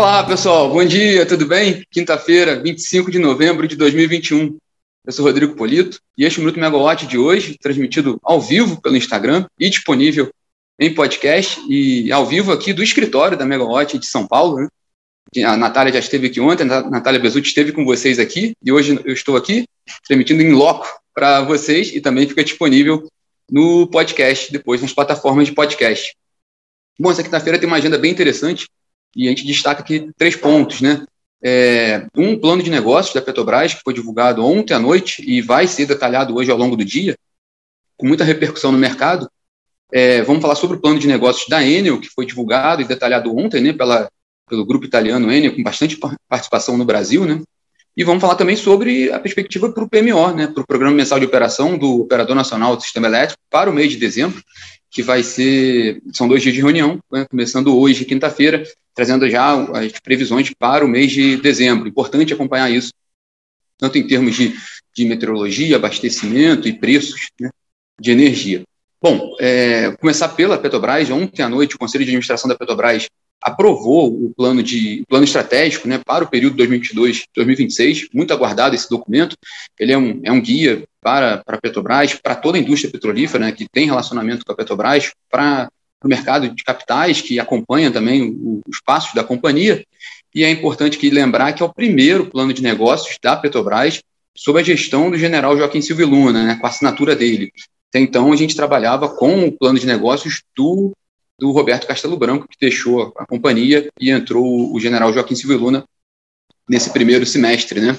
Olá, pessoal. Bom dia, tudo bem? Quinta-feira, 25 de novembro de 2021. Eu sou Rodrigo Polito e este é o Minuto Megawatt de hoje, transmitido ao vivo pelo Instagram e disponível em podcast e ao vivo aqui do escritório da Megawatt de São Paulo. Né? A Natália já esteve aqui ontem, a Natália Bezutti esteve com vocês aqui e hoje eu estou aqui transmitindo em loco para vocês e também fica disponível no podcast, depois nas plataformas de podcast. Bom, essa quinta-feira tem uma agenda bem interessante e a gente destaca aqui três pontos, né? É, um plano de negócios da Petrobras, que foi divulgado ontem à noite e vai ser detalhado hoje ao longo do dia, com muita repercussão no mercado. É, vamos falar sobre o plano de negócios da Enel, que foi divulgado e detalhado ontem né, pela, pelo grupo italiano Enel, com bastante participação no Brasil. Né? E vamos falar também sobre a perspectiva para o PMO, né, para o Programa Mensal de Operação do Operador Nacional do Sistema Elétrico, para o mês de dezembro, que vai ser. São dois dias de reunião, né, começando hoje, quinta-feira, trazendo já as previsões para o mês de dezembro. Importante acompanhar isso, tanto em termos de, de meteorologia, abastecimento e preços né, de energia. Bom, é, começar pela Petrobras. Ontem à noite, o Conselho de Administração da Petrobras aprovou o plano de plano estratégico né, para o período 2022-2026, muito aguardado esse documento. Ele é um, é um guia para, para a Petrobras, para toda a indústria petrolífera né, que tem relacionamento com a Petrobras, para o mercado de capitais, que acompanha também o, os passos da companhia. E é importante que lembrar que é o primeiro plano de negócios da Petrobras sob a gestão do general Joaquim Silva Luna, né, com a assinatura dele. Até então, a gente trabalhava com o plano de negócios do do Roberto Castelo Branco, que deixou a companhia e entrou o general Joaquim Silva Luna nesse primeiro semestre. Né?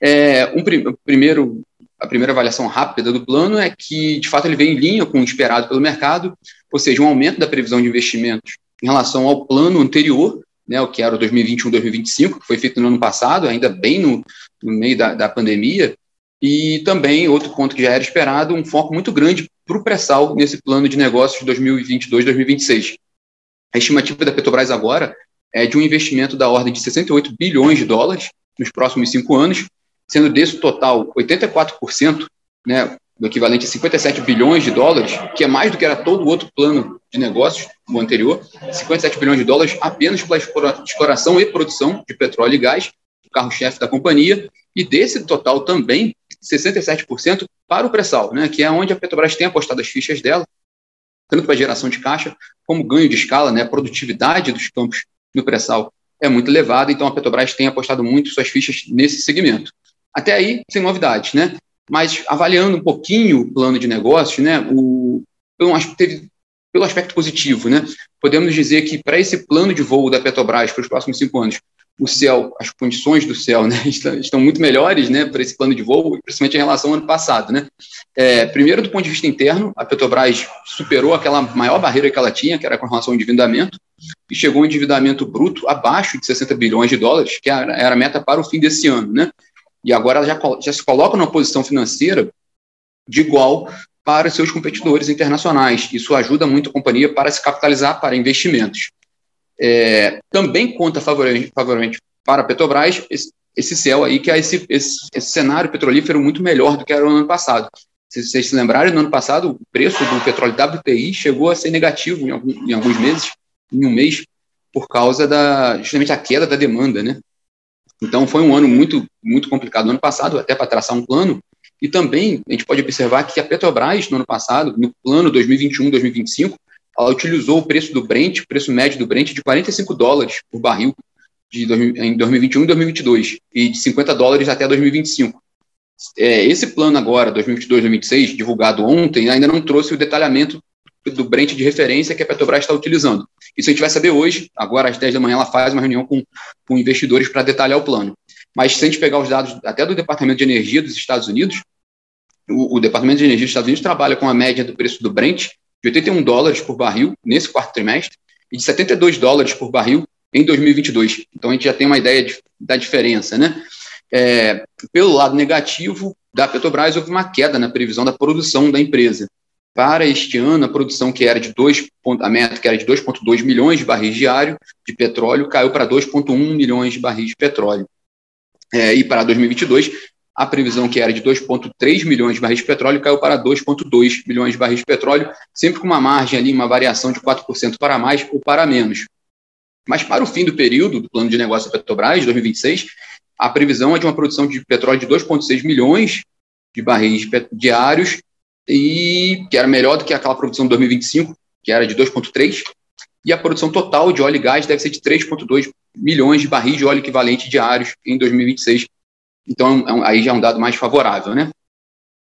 É, um prim primeiro, a primeira avaliação rápida do plano é que, de fato, ele vem em linha com o esperado pelo mercado, ou seja, um aumento da previsão de investimentos em relação ao plano anterior, né, o que era o 2021-2025, que foi feito no ano passado, ainda bem no, no meio da, da pandemia, e também, outro ponto que já era esperado, um foco muito grande para o pré-sal nesse plano de negócios de 2022-2026. A estimativa da Petrobras agora é de um investimento da ordem de 68 bilhões de dólares nos próximos cinco anos, sendo desse total 84%, né, do equivalente a 57 bilhões de dólares, que é mais do que era todo o outro plano de negócios, o anterior, 57 bilhões de dólares apenas pela exploração e produção de petróleo e gás, o carro-chefe da companhia, e desse total também 67% para o pré-sal, né, que é onde a Petrobras tem apostado as fichas dela, tanto para geração de caixa como ganho de escala, né, a produtividade dos campos no pré-sal é muito elevada, então a Petrobras tem apostado muito suas fichas nesse segmento. Até aí, sem novidades, né? Mas avaliando um pouquinho o plano de negócios, né, o, pelo, pelo aspecto positivo, né, podemos dizer que para esse plano de voo da Petrobras para os próximos cinco anos, o céu, as condições do céu, né, estão, muito melhores, né, para esse plano de voo, principalmente em relação ao ano passado, né. É, primeiro, do ponto de vista interno, a Petrobras superou aquela maior barreira que ela tinha, que era com relação ao endividamento, e chegou um endividamento bruto abaixo de 60 bilhões de dólares, que era, era a meta para o fim desse ano, né. E agora ela já, já se coloca numa posição financeira de igual para seus competidores internacionais. Isso ajuda muito a companhia para se capitalizar para investimentos. É, também conta favoravelmente, para a Petrobras esse, esse céu aí, que é esse, esse, esse, cenário petrolífero muito melhor do que era no ano passado. Se vocês se lembrarem, no ano passado o preço do petróleo WTI chegou a ser negativo em, algum, em alguns meses, em um mês, por causa da justamente a queda da demanda, né? Então foi um ano muito muito complicado no ano passado, até para traçar um plano. E também a gente pode observar que a Petrobras no ano passado, no plano 2021-2025, ela utilizou o preço do Brent, o preço médio do Brent, de 45 dólares por barril de, em 2021 e 2022, e de 50 dólares até 2025. É, esse plano agora, 2022-2026, divulgado ontem, ainda não trouxe o detalhamento do Brent de referência que a Petrobras está utilizando. Isso a gente vai saber hoje, agora às 10 da manhã ela faz uma reunião com, com investidores para detalhar o plano. Mas se a gente pegar os dados até do Departamento de Energia dos Estados Unidos, o, o Departamento de Energia dos Estados Unidos trabalha com a média do preço do Brent de 81 dólares por barril nesse quarto trimestre e de 72 dólares por barril em 2022. Então a gente já tem uma ideia de, da diferença, né? É, pelo lado negativo da Petrobras, houve uma queda na previsão da produção da empresa. Para este ano, a produção que era de 2, a meta que era de 2,2 milhões de barris diário de petróleo caiu para 2,1 milhões de barris de petróleo. É, e para 2022, a previsão que era de 2,3 milhões de barris de petróleo caiu para 2,2 milhões de barris de petróleo, sempre com uma margem ali, uma variação de 4% para mais ou para menos. Mas para o fim do período do plano de negócio da Petrobras, 2026, a previsão é de uma produção de petróleo de 2,6 milhões de barris diários, e que era melhor do que aquela produção de 2025, que era de 2,3, e a produção total de óleo e gás deve ser de 3,2 milhões de barris de óleo equivalente diários em 2026. Então, é aí já é um dado mais favorável. Né?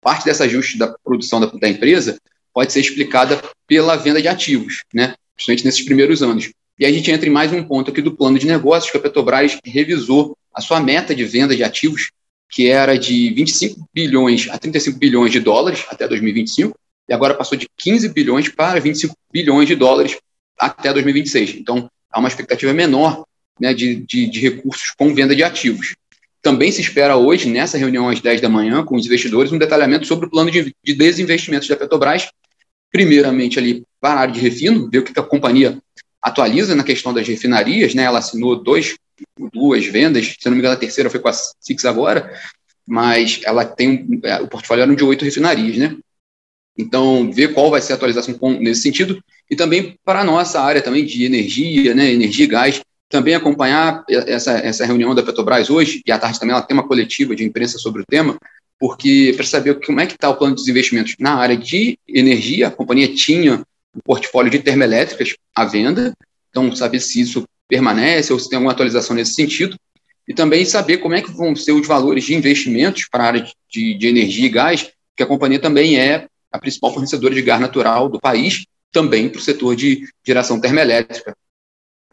Parte desse ajuste da produção da, da empresa pode ser explicada pela venda de ativos, né? principalmente nesses primeiros anos. E a gente entra em mais um ponto aqui do plano de negócios, que a Petrobras revisou a sua meta de venda de ativos, que era de 25 bilhões a 35 bilhões de dólares até 2025, e agora passou de 15 bilhões para 25 bilhões de dólares até 2026. Então, há uma expectativa menor né, de, de, de recursos com venda de ativos. Também se espera hoje, nessa reunião às 10 da manhã, com os investidores, um detalhamento sobre o plano de, de desinvestimentos da Petrobras, primeiramente ali para a área de refino, ver o que a companhia atualiza na questão das refinarias, né? Ela assinou dois, duas vendas, se não me engano, a terceira foi com a Six agora, mas ela tem é, o portfólio era de oito refinarias, né? Então, ver qual vai ser a atualização nesse sentido e também para a nossa área também de energia, né, energia e gás, também acompanhar essa, essa reunião da Petrobras hoje, e à tarde também ela tem uma coletiva de imprensa sobre o tema, porque para saber como é que está o plano de desinvestimentos na área de energia, a companhia tinha um portfólio de termoelétricas à venda, então saber se isso permanece ou se tem alguma atualização nesse sentido, e também saber como é que vão ser os valores de investimentos para a área de, de energia e gás, que a companhia também é a principal fornecedora de gás natural do país, também para o setor de geração termoelétrica.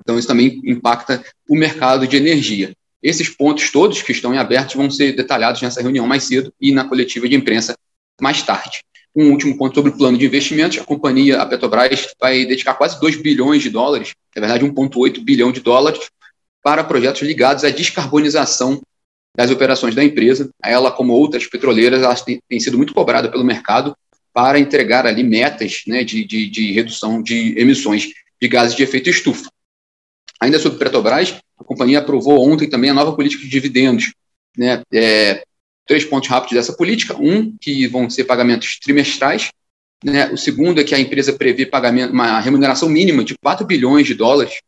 Então, isso também impacta o mercado de energia. Esses pontos todos que estão em aberto vão ser detalhados nessa reunião mais cedo e na coletiva de imprensa mais tarde. Um último ponto sobre o plano de investimentos. A companhia, a Petrobras, vai dedicar quase 2 bilhões de dólares, na verdade 1,8 bilhão de dólares, para projetos ligados à descarbonização das operações da empresa. Ela, como outras petroleiras, tem, tem sido muito cobrada pelo mercado para entregar ali metas né, de, de, de redução de emissões de gases de efeito estufa. Ainda sobre Petrobras, a companhia aprovou ontem também a nova política de dividendos. Né? É, três pontos rápidos dessa política. Um, que vão ser pagamentos trimestrais. Né? O segundo é que a empresa prevê pagamento, uma remuneração mínima de 4 bilhões de dólares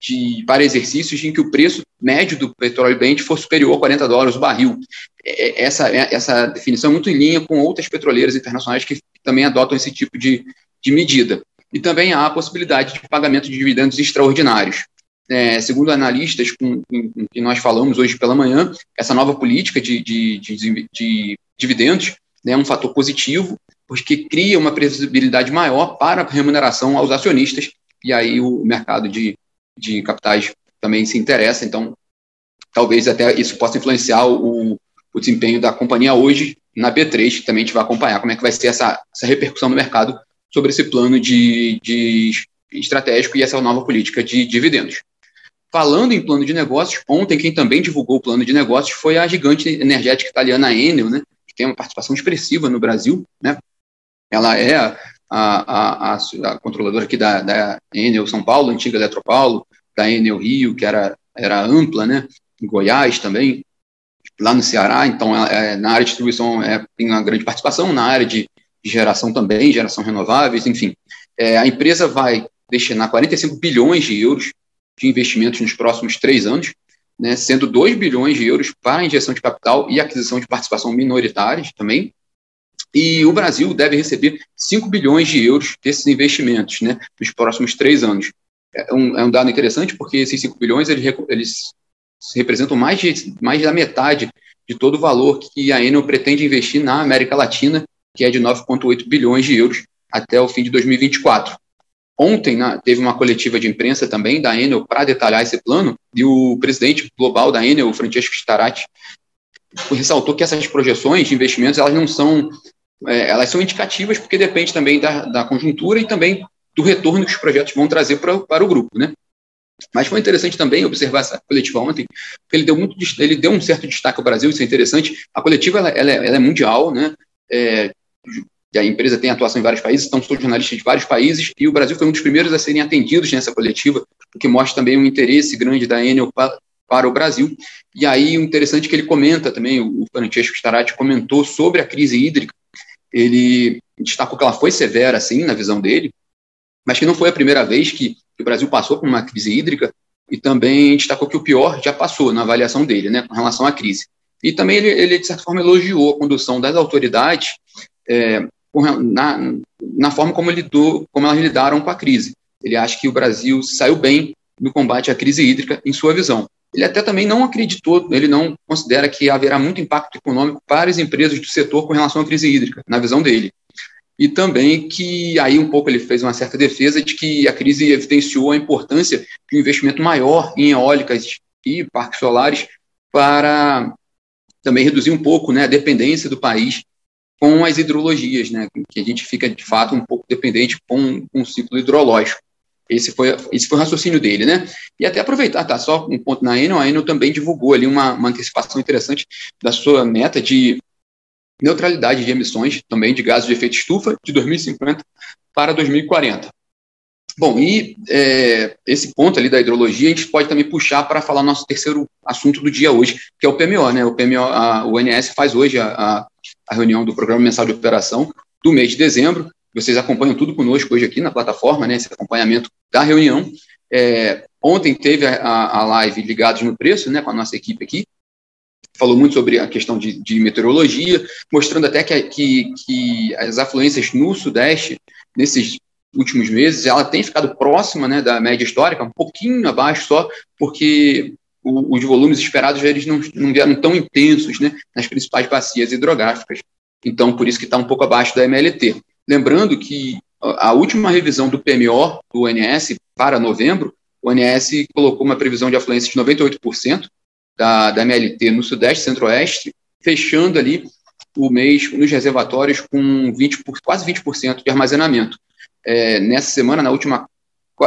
de, para exercícios em que o preço médio do petróleo Brent for superior a 40 dólares o barril. É, essa, é, essa definição é muito em linha com outras petroleiras internacionais que também adotam esse tipo de, de medida. E também há a possibilidade de pagamento de dividendos extraordinários. É, segundo analistas com, com, que nós falamos hoje pela manhã, essa nova política de, de, de, de dividendos né, é um fator positivo, porque cria uma previsibilidade maior para a remuneração aos acionistas, e aí o mercado de, de capitais também se interessa, então talvez até isso possa influenciar o, o desempenho da companhia hoje na B3, que também a gente vai acompanhar como é que vai ser essa, essa repercussão no mercado sobre esse plano de, de estratégico e essa nova política de dividendos. Falando em plano de negócios, ontem quem também divulgou o plano de negócios foi a gigante energética italiana Enel, né, que tem uma participação expressiva no Brasil. Né? Ela é a, a, a, a controladora aqui da, da Enel São Paulo, antiga Eletropaulo, da Enel Rio, que era, era ampla, né? em Goiás também, lá no Ceará. Então, é, na área de distribuição é, tem uma grande participação, na área de, de geração também, geração renováveis, enfim. É, a empresa vai destinar 45 bilhões de euros de investimentos nos próximos três anos, né, sendo 2 bilhões de euros para injeção de capital e aquisição de participação minoritárias também. E o Brasil deve receber 5 bilhões de euros desses investimentos né, nos próximos três anos. É um, é um dado interessante porque esses 5 bilhões eles, eles representam mais, de, mais da metade de todo o valor que a Enel pretende investir na América Latina, que é de 9,8 bilhões de euros até o fim de 2024. Ontem na, teve uma coletiva de imprensa também da Enel para detalhar esse plano, e o presidente global da Enel, Francesco Starati, ressaltou que essas projeções de investimentos elas não são é, elas são indicativas porque depende também da, da conjuntura e também do retorno que os projetos vão trazer pra, para o grupo, né? Mas foi interessante também observar essa coletiva ontem, porque ele deu, muito, ele deu um certo destaque ao Brasil, isso é interessante. A coletiva ela, ela, é, ela é, mundial, né? É, a empresa tem atuação em vários países, então são jornalistas de vários países, e o Brasil foi um dos primeiros a serem atendidos nessa coletiva, o que mostra também um interesse grande da Enel para, para o Brasil. E aí, o interessante é que ele comenta também, o Francesco Starati comentou sobre a crise hídrica, ele destacou que ela foi severa, assim, na visão dele, mas que não foi a primeira vez que o Brasil passou por uma crise hídrica, e também destacou que o pior já passou na avaliação dele, né, com relação à crise. E também ele, ele de certa forma, elogiou a condução das autoridades é, na, na forma como, lidou, como elas lidaram com a crise. Ele acha que o Brasil saiu bem no combate à crise hídrica, em sua visão. Ele até também não acreditou, ele não considera que haverá muito impacto econômico para as empresas do setor com relação à crise hídrica, na visão dele. E também que aí um pouco ele fez uma certa defesa de que a crise evidenciou a importância de um investimento maior em eólicas e parques solares para também reduzir um pouco né, a dependência do país com as hidrologias, né, que a gente fica de fato um pouco dependente com, com o ciclo hidrológico. Esse foi, esse foi o raciocínio dele, né? E até aproveitar, tá? Só um ponto na Enel, a Enel também divulgou ali uma, uma antecipação interessante da sua meta de neutralidade de emissões também de gases de efeito estufa de 2050 para 2040. Bom, e é, esse ponto ali da hidrologia a gente pode também puxar para falar nosso terceiro assunto do dia hoje, que é o PMO, né? O PMO, a, o ONS faz hoje a, a, a reunião do Programa Mensal de Operação do mês de dezembro, vocês acompanham tudo conosco hoje aqui na plataforma, né, esse acompanhamento da reunião. É, ontem teve a, a, live Ligados no Preço, né, com a nossa equipe aqui, falou muito sobre a questão de, de meteorologia, mostrando até que, que, que, as afluências no Sudeste, nesses últimos meses, ela tem ficado próxima né, da média histórica, um pouquinho abaixo só, porque os volumes esperados eles não, não vieram tão intensos né, nas principais bacias hidrográficas. Então, por isso que está um pouco abaixo da MLT. Lembrando que a última revisão do PMO do ONS para novembro, o ONS colocou uma previsão de afluência de 98% da, da MLT no Sudeste Centro-Oeste, fechando ali o mês nos reservatórios com 20 por, quase 20% de armazenamento. É, nessa semana, na última,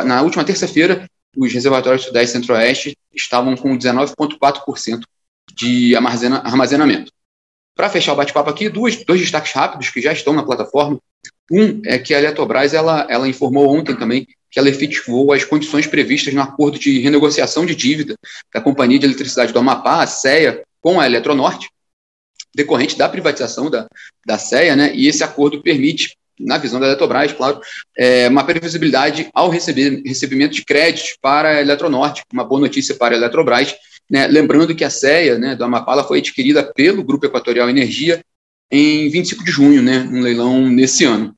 na última terça-feira, os reservatórios Sudeste e Centro-Oeste estavam com 19,4% de armazenamento. Para fechar o bate-papo aqui, dois, dois destaques rápidos que já estão na plataforma. Um é que a Eletrobras ela, ela informou ontem também que ela efetivou as condições previstas no acordo de renegociação de dívida da Companhia de Eletricidade do Amapá, a CEA, com a Eletronorte, decorrente da privatização da, da CEA, né? E esse acordo permite, na visão da Eletrobras, claro, é, uma previsibilidade ao receber, recebimento de créditos para a Eletronorte, uma boa notícia para a Eletrobras, né? Lembrando que a CEA né, do Amapá foi adquirida pelo Grupo Equatorial Energia em 25 de junho, né, um leilão nesse ano.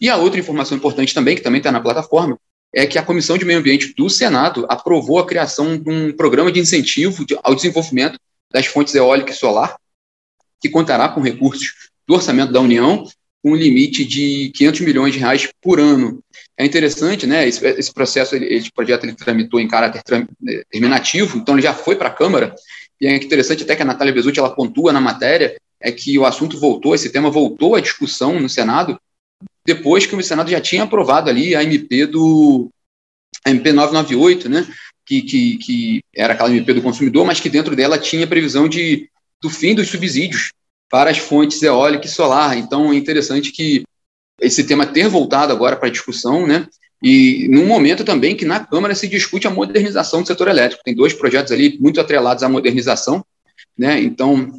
E a outra informação importante também, que também está na plataforma, é que a Comissão de Meio Ambiente do Senado aprovou a criação de um programa de incentivo ao desenvolvimento das fontes eólica e solar, que contará com recursos do orçamento da União, com um limite de 500 milhões de reais por ano. É interessante, né? Esse, esse processo, ele, esse projeto, ele tramitou em caráter terminativo, então ele já foi para a Câmara. E é interessante até que a Natália Bezutti ela pontua na matéria é que o assunto voltou, esse tema voltou à discussão no Senado, depois que o Senado já tinha aprovado ali a MP do a MP 998, né, que, que, que era aquela MP do consumidor, mas que dentro dela tinha previsão de, do fim dos subsídios para as fontes eólica e solar. Então é interessante que esse tema ter voltado agora para a discussão, né, e num momento também que na Câmara se discute a modernização do setor elétrico. Tem dois projetos ali muito atrelados à modernização, né? Então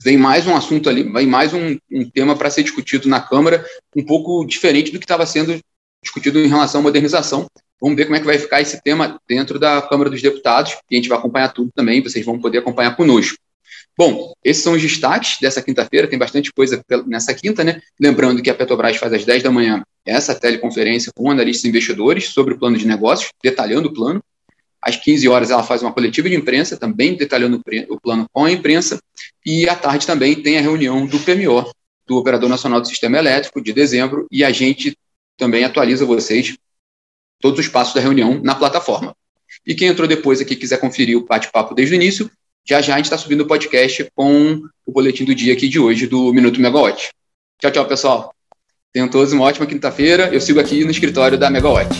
vem mais um assunto ali, vem mais um, um tema para ser discutido na Câmara, um pouco diferente do que estava sendo discutido em relação à modernização. Vamos ver como é que vai ficar esse tema dentro da Câmara dos Deputados, e a gente vai acompanhar tudo também, vocês vão poder acompanhar conosco. Bom, esses são os destaques dessa quinta-feira, tem bastante coisa nessa quinta, né? Lembrando que a Petrobras faz às 10 da manhã essa teleconferência com analistas e investidores sobre o plano de negócios, detalhando o plano. Às 15 horas ela faz uma coletiva de imprensa, também detalhando o plano com a imprensa. E à tarde também tem a reunião do PMO, do Operador Nacional do Sistema Elétrico, de dezembro, e a gente também atualiza vocês todos os passos da reunião na plataforma. E quem entrou depois aqui quiser conferir o bate-papo desde o início, já já a gente está subindo o podcast com o boletim do dia aqui de hoje do Minuto Megawatt. Tchau, tchau, pessoal. Tenham todos uma ótima quinta-feira. Eu sigo aqui no escritório da Megawatt.